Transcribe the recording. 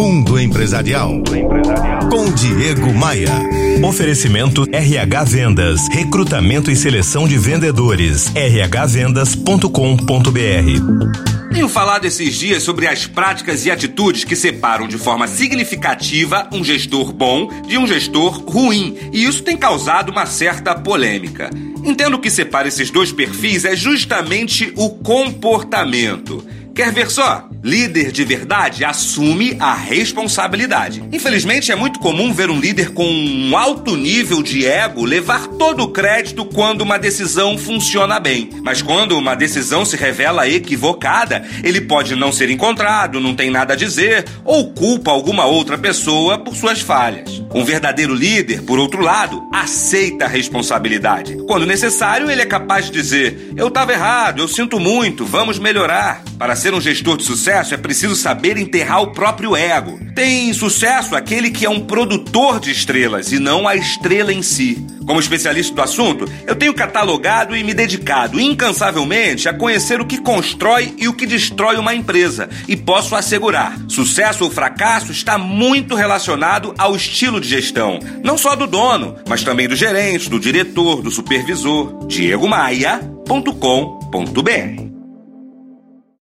Mundo Empresarial. Com Diego Maia. Oferecimento RH Vendas. Recrutamento e seleção de vendedores. rhvendas.com.br. Tenho falado esses dias sobre as práticas e atitudes que separam de forma significativa um gestor bom de um gestor ruim, e isso tem causado uma certa polêmica. Entendo que separa esses dois perfis é justamente o comportamento. Quer ver só? Líder de verdade assume a responsabilidade. Infelizmente, é muito comum ver um líder com um alto nível de ego levar todo o crédito quando uma decisão funciona bem. Mas quando uma decisão se revela equivocada, ele pode não ser encontrado, não tem nada a dizer ou culpa alguma outra pessoa por suas falhas. Um verdadeiro líder, por outro lado, aceita a responsabilidade. Quando necessário, ele é capaz de dizer: Eu estava errado, eu sinto muito, vamos melhorar. Para ser um gestor de sucesso é preciso saber enterrar o próprio ego. Tem sucesso aquele que é um produtor de estrelas e não a estrela em si. Como especialista do assunto, eu tenho catalogado e me dedicado incansavelmente a conhecer o que constrói e o que destrói uma empresa. E posso assegurar: sucesso ou fracasso está muito relacionado ao estilo de gestão, não só do dono, mas também do gerente, do diretor, do supervisor. Diego Maia.com.br